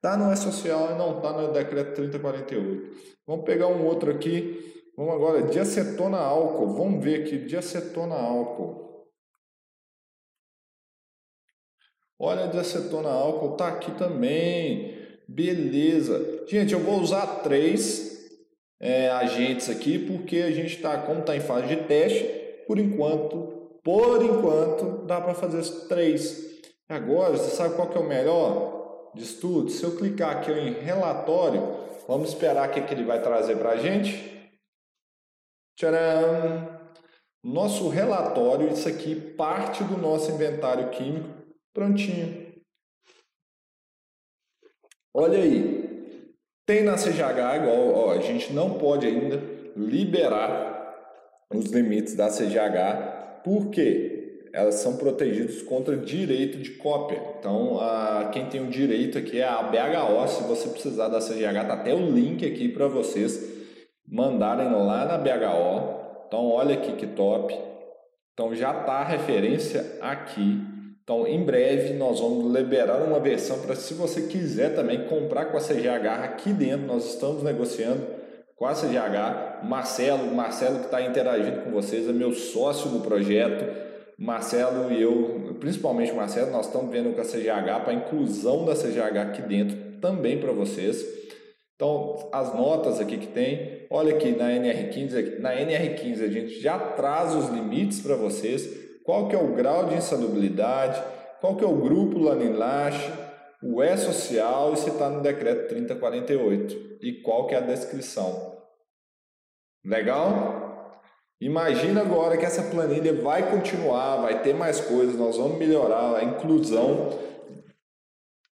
tá no E-Social e não tá no decreto 3048. Vamos pegar um outro aqui. Vamos agora, diacetona álcool. Vamos ver aqui, diacetona álcool. Olha, diacetona álcool tá aqui também. Beleza. Gente, eu vou usar três é, agentes aqui, porque a gente está, como está em fase de teste, por enquanto, por enquanto, dá para fazer três. Agora, você sabe qual que é o melhor de estudo? Se eu clicar aqui em relatório, vamos esperar o que, que ele vai trazer para a gente. Tcharam! Nosso relatório, isso aqui, parte do nosso inventário químico, prontinho. Olha aí, tem na CGH igual, ó, a gente não pode ainda liberar os limites da CGH, porque elas são protegidas contra direito de cópia. Então, a, quem tem o direito aqui é a BHO. Se você precisar da CGH, tá até o link aqui para vocês mandarem lá na BHO. Então, olha aqui que top. Então, já tá a referência aqui então, em breve, nós vamos liberar uma versão para, se você quiser também comprar com a CGH aqui dentro, nós estamos negociando com a CGH. Marcelo, Marcelo que está interagindo com vocês, é meu sócio do projeto. Marcelo e eu, principalmente Marcelo, nós estamos vendo com a CGH para a inclusão da CGH aqui dentro também para vocês. Então, as notas aqui que tem, olha aqui na NR15, na NR15 a gente já traz os limites para vocês qual que é o grau de insalubridade, qual que é o grupo Lanilache, o E social e se está no decreto 3048 e qual que é a descrição. Legal? Imagina agora que essa planilha vai continuar, vai ter mais coisas, nós vamos melhorar a inclusão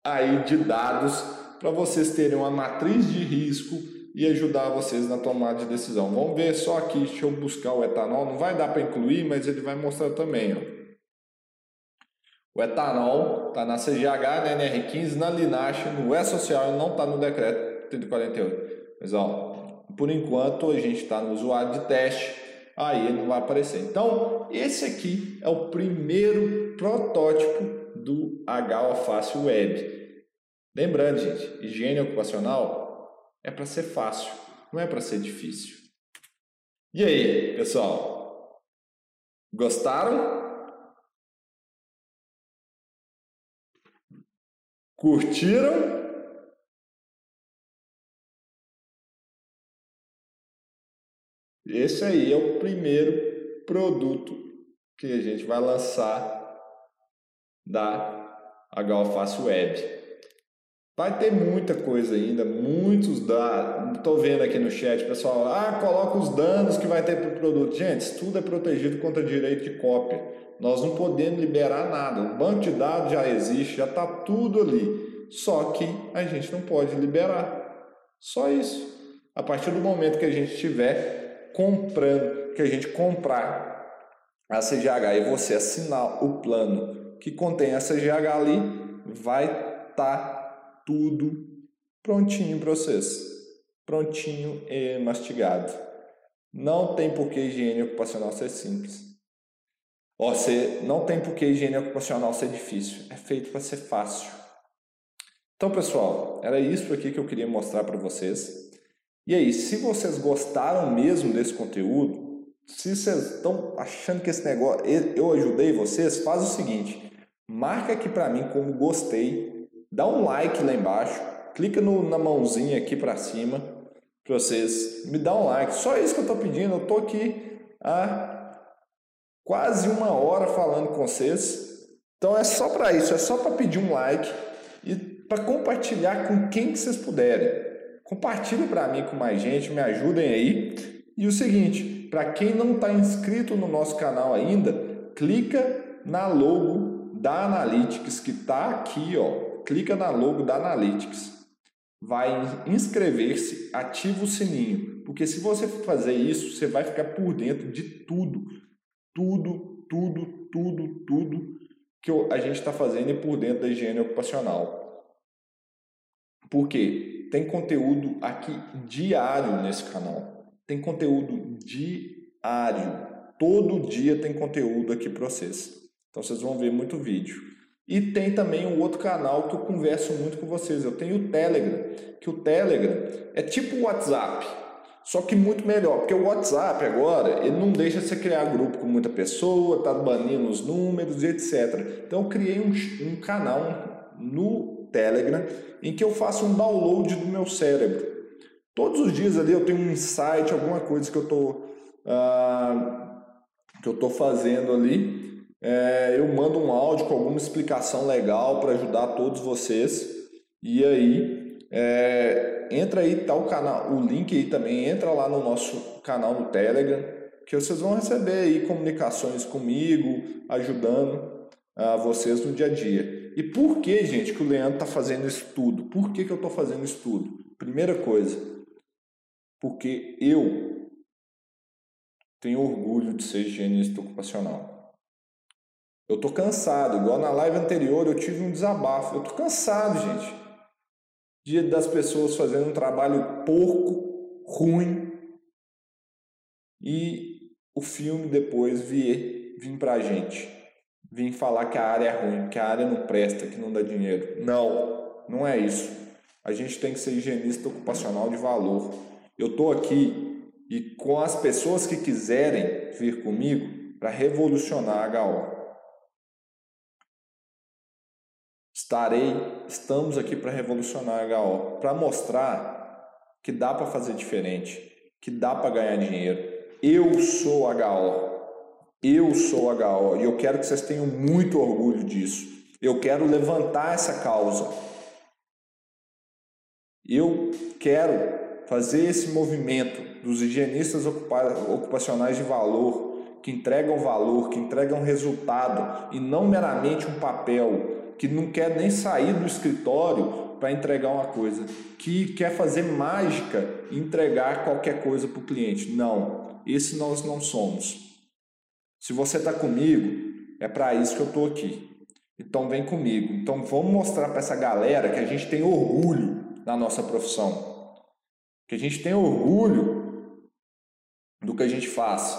aí de dados para vocês terem uma matriz de risco e ajudar vocês na tomada de decisão. Vamos ver só aqui, deixa eu buscar o etanol, não vai dar para incluir, mas ele vai mostrar também. Ó. O etanol está na CGH, na NR15, na Linache, no E-Social, não está no decreto 3048. Mas ó, por enquanto a gente está no usuário de teste, aí ele não vai aparecer. Então, esse aqui é o primeiro protótipo do H-Alface Web. Lembrando, gente, higiene ocupacional é para ser fácil, não é para ser difícil. E aí, pessoal? Gostaram? Curtiram? Esse aí é o primeiro produto que a gente vai lançar da HOFACE Web. Vai ter muita coisa ainda, muitos dados. Estou vendo aqui no chat, pessoal. Ah, coloca os danos que vai ter para o produto. Gente, isso tudo é protegido contra direito de cópia. Nós não podemos liberar nada. O banco de dados já existe, já está tudo ali. só que a gente não pode liberar. Só isso. A partir do momento que a gente estiver comprando, que a gente comprar a CGH e você assinar o plano que contém a CGH ali, vai estar tá tudo prontinho para vocês. Prontinho e mastigado. Não tem por que higiene ocupacional ser simples. Ó, você não tem por que higiene ocupacional ser difícil. É feito para ser fácil. Então, pessoal, era isso aqui que eu queria mostrar para vocês. E aí, se vocês gostaram mesmo desse conteúdo, se vocês estão achando que esse negócio eu ajudei vocês, faz o seguinte: marca aqui para mim como gostei, dá um like lá embaixo, clica no, na mãozinha aqui para cima para vocês, me dá um like. Só isso que eu estou pedindo. Eu estou aqui há quase uma hora falando com vocês. Então é só para isso, é só para pedir um like e para compartilhar com quem que vocês puderem. Compartilhe para mim com mais gente, me ajudem aí. E o seguinte, para quem não está inscrito no nosso canal ainda, clica na logo da Analytics que está aqui, ó. Clica na logo da Analytics. Vai inscrever-se, ativa o sininho, porque se você fazer isso, você vai ficar por dentro de tudo, tudo, tudo, tudo, tudo que a gente está fazendo e por dentro da higiene ocupacional. Porque tem conteúdo aqui diário nesse canal. Tem conteúdo diário. Todo dia tem conteúdo aqui para vocês. Então vocês vão ver muito vídeo. E tem também um outro canal que eu converso muito com vocês. Eu tenho o Telegram, que o Telegram é tipo o WhatsApp, só que muito melhor, porque o WhatsApp agora, ele não deixa você criar grupo com muita pessoa, tá banindo os números e etc. Então eu criei um, um canal no Telegram em que eu faço um download do meu cérebro. Todos os dias ali eu tenho um insight, alguma coisa que eu estou ah, que eu tô fazendo ali. É, eu mando um áudio com alguma explicação legal para ajudar todos vocês. E aí é, entra aí tá o canal, o link aí também entra lá no nosso canal no Telegram que vocês vão receber aí comunicações comigo, ajudando a ah, vocês no dia a dia. E por que, gente, que o Leandro está fazendo isso tudo? Por que, que eu estou fazendo isso tudo? Primeira coisa, porque eu tenho orgulho de ser higienista ocupacional. Eu estou cansado, igual na live anterior eu tive um desabafo. Eu estou cansado, gente, de das pessoas fazendo um trabalho porco, ruim, e o filme depois vir, vir para a gente vir falar que a área é ruim, que a área não presta, que não dá dinheiro. Não, não é isso. A gente tem que ser higienista ocupacional de valor. Eu estou aqui e com as pessoas que quiserem vir comigo para revolucionar a HO. Estarei, estamos aqui para revolucionar a HO, para mostrar que dá para fazer diferente, que dá para ganhar dinheiro. Eu sou HO. Eu sou HO e eu quero que vocês tenham muito orgulho disso. Eu quero levantar essa causa. Eu quero fazer esse movimento dos higienistas ocupacionais de valor, que entregam valor, que entregam resultado e não meramente um papel, que não quer nem sair do escritório para entregar uma coisa, que quer fazer mágica e entregar qualquer coisa para o cliente. Não, esse nós não somos. Se você está comigo, é para isso que eu estou aqui. Então vem comigo. Então vamos mostrar para essa galera que a gente tem orgulho na nossa profissão. Que a gente tem orgulho do que a gente faz.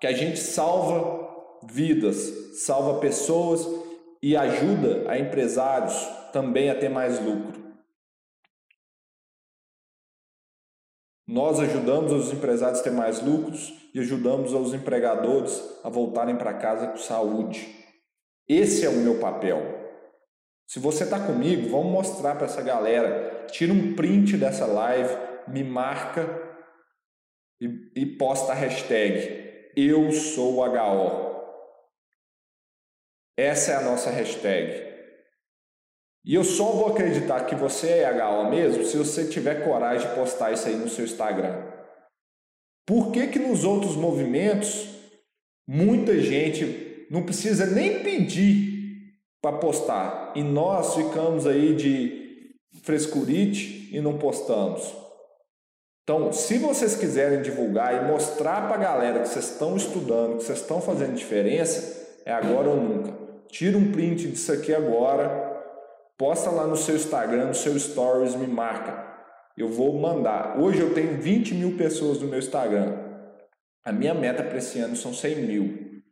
Que a gente salva vidas, salva pessoas e ajuda a empresários também a ter mais lucro. Nós ajudamos os empresários a ter mais lucros e ajudamos os empregadores a voltarem para casa com saúde. Esse é o meu papel. Se você está comigo, vamos mostrar para essa galera. Tira um print dessa live, me marca e, e posta a hashtag Eu sou HO. Essa é a nossa hashtag. E eu só vou acreditar que você é HO mesmo se você tiver coragem de postar isso aí no seu Instagram. Por que, que nos outros movimentos muita gente não precisa nem pedir para postar e nós ficamos aí de frescurite e não postamos. Então, se vocês quiserem divulgar e mostrar para a galera que vocês estão estudando, que vocês estão fazendo diferença, é agora ou nunca. Tira um print disso aqui agora, posta lá no seu Instagram, no seu Stories, me marca. Eu vou mandar. Hoje eu tenho 20 mil pessoas no meu Instagram. A minha meta para esse ano são 100 mil.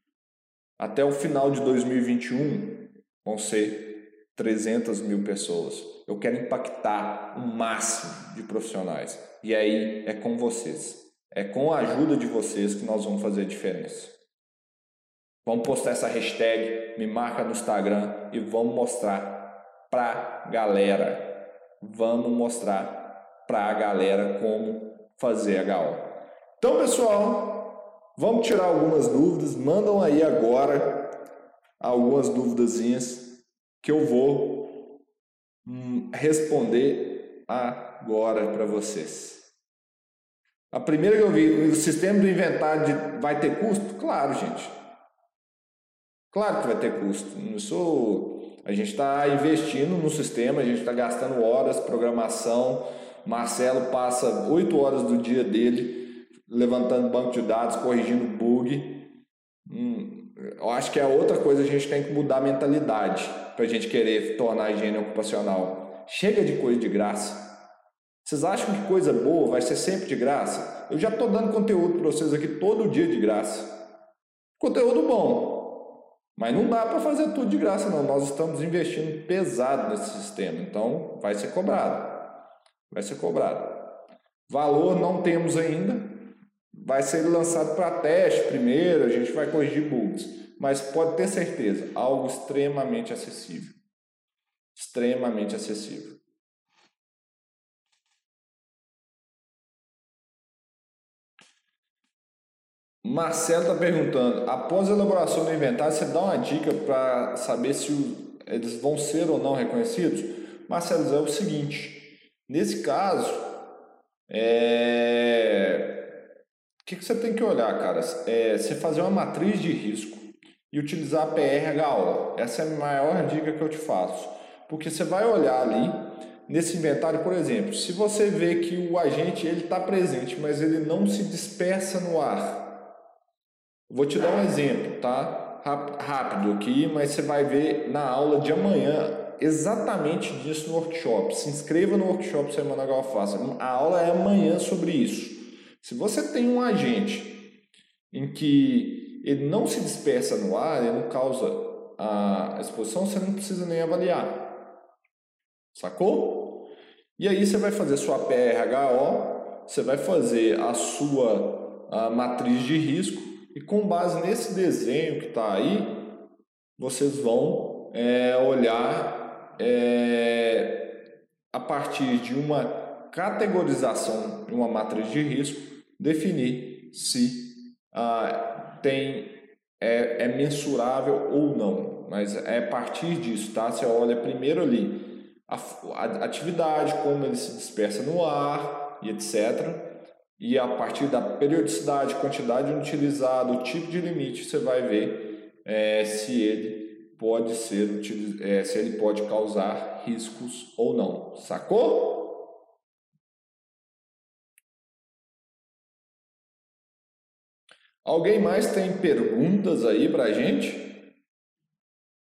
Até o final de 2021 vão ser 300 mil pessoas. Eu quero impactar o máximo de profissionais. E aí é com vocês. É com a ajuda de vocês que nós vamos fazer a diferença. Vamos postar essa hashtag, me marca no Instagram e vamos mostrar pra galera. Vamos mostrar pra galera como fazer HO. Então, pessoal, vamos tirar algumas dúvidas. Mandam aí agora algumas duvidazinhas que eu vou hum, responder agora para vocês. A primeira que eu vi, o sistema do inventário vai ter custo? Claro, gente. Claro que vai ter custo. Isso, a gente está investindo no sistema, a gente está gastando horas, programação. Marcelo passa oito horas do dia dele levantando banco de dados, corrigindo bug. Hum, eu acho que é outra coisa a gente tem que mudar a mentalidade para a gente querer tornar a higiene ocupacional. Chega de coisa de graça. Vocês acham que coisa boa vai ser sempre de graça? Eu já estou dando conteúdo para vocês aqui todo dia de graça. Conteúdo bom, mas não dá para fazer tudo de graça, não. Nós estamos investindo pesado nesse sistema, então vai ser cobrado. Vai ser cobrado. Valor não temos ainda. Vai ser lançado para teste primeiro, a gente vai corrigir bugs. Mas pode ter certeza, algo extremamente acessível. Extremamente acessível. Marcelo está perguntando: após a elaboração do inventário, você dá uma dica para saber se eles vão ser ou não reconhecidos? Marcelo, é o seguinte: nesse caso, é... o que, que você tem que olhar, cara? É você fazer uma matriz de risco e utilizar a PRHO. Essa é a maior dica que eu te faço. Porque você vai olhar ali nesse inventário, por exemplo, se você vê que o agente ele está presente, mas ele não se dispersa no ar, Vou te dar um exemplo, tá? Rápido aqui, mas você vai ver na aula de amanhã exatamente disso no workshop. Se inscreva no workshop Semana Galfaça. A aula é amanhã sobre isso. Se você tem um agente em que ele não se dispersa no ar, ele não causa a exposição, você não precisa nem avaliar. Sacou? E aí você vai fazer sua PRHO, você vai fazer a sua a matriz de risco e com base nesse desenho que está aí, vocês vão é, olhar é, a partir de uma categorização, uma matriz de risco, definir se ah, tem é, é, mensurável ou não. Mas é a partir disso, tá? Você olha primeiro ali a, a atividade, como ele se dispersa no ar e etc e a partir da periodicidade, quantidade utilizada, o tipo de limite, você vai ver é, se ele pode ser é, se ele pode causar riscos ou não. Sacou? Alguém mais tem perguntas aí para a gente?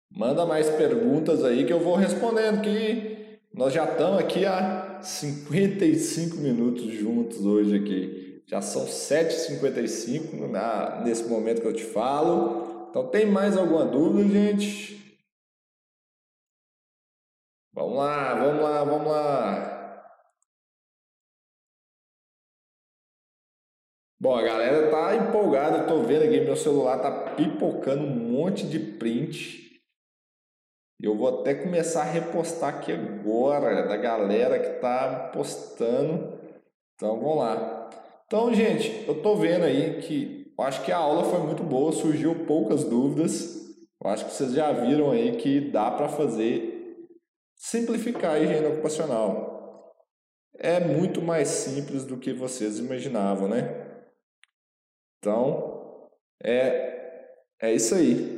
Manda mais perguntas aí que eu vou respondendo que nós já estamos aqui há 55 minutos juntos hoje aqui. Já são 7h55 na, nesse momento que eu te falo. Então, tem mais alguma dúvida, gente? Vamos lá, vamos lá, vamos lá. Bom, a galera tá empolgada, eu tô vendo aqui, meu celular tá pipocando um monte de print. Eu vou até começar a repostar aqui agora, da galera que está postando. Então vamos lá. Então, gente, eu estou vendo aí que acho que a aula foi muito boa, surgiu poucas dúvidas. Eu acho que vocês já viram aí que dá para fazer simplificar a higiene ocupacional. É muito mais simples do que vocês imaginavam, né? Então, é, é isso aí.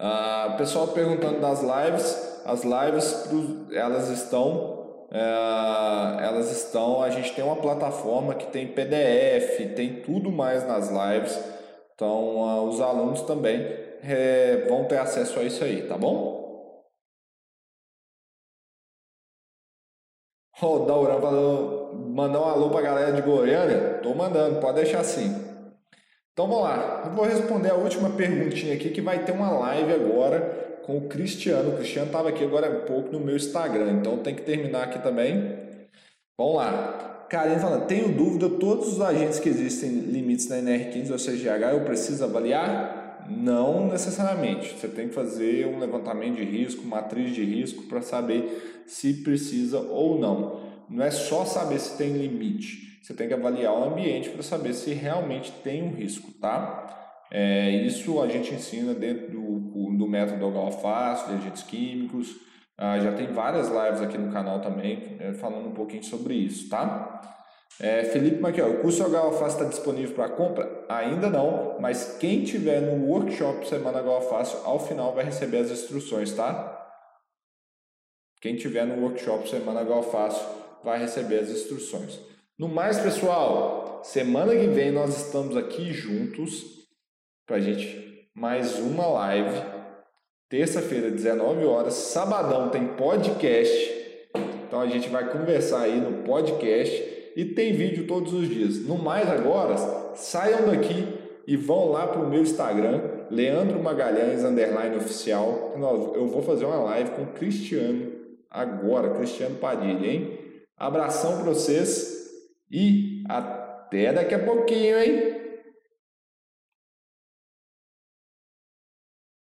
Ah, pessoal perguntando das lives, as lives elas estão, é, elas estão, a gente tem uma plataforma que tem PDF, tem tudo mais nas lives, então ah, os alunos também é, vão ter acesso a isso aí, tá bom? O Daurão falou, mandar um alô pra galera de Goiânia? Tô mandando, pode deixar assim. Então vamos lá, eu vou responder a última perguntinha aqui que vai ter uma live agora com o Cristiano. O Cristiano estava aqui agora há pouco no meu Instagram, então tem que terminar aqui também. Vamos lá. Karen falando, tenho dúvida, todos os agentes que existem limites na NR15 ou CGH eu preciso avaliar? Não necessariamente. Você tem que fazer um levantamento de risco, matriz de risco para saber se precisa ou não. Não é só saber se tem limite, você tem que avaliar o ambiente para saber se realmente tem um risco, tá? É, isso a gente ensina dentro do, do método Galfácil, de agentes químicos. Ah, já tem várias lives aqui no canal também é, falando um pouquinho sobre isso, tá? É, Felipe Maquiel, o curso Galfácil está disponível para compra? Ainda não, mas quem tiver no workshop Semana Galfácil, ao final vai receber as instruções, tá? Quem tiver no workshop Semana Fácil vai receber as instruções. No mais, pessoal, semana que vem nós estamos aqui juntos para a gente mais uma live. Terça-feira, 19 horas. Sabadão tem podcast. Então a gente vai conversar aí no podcast e tem vídeo todos os dias. No mais agora, saiam daqui e vão lá para o meu Instagram, Leandro Magalhães underline oficial. Eu vou fazer uma live com o Cristiano agora, Cristiano Padilha, hein? Abração para vocês e até daqui a pouquinho, hein?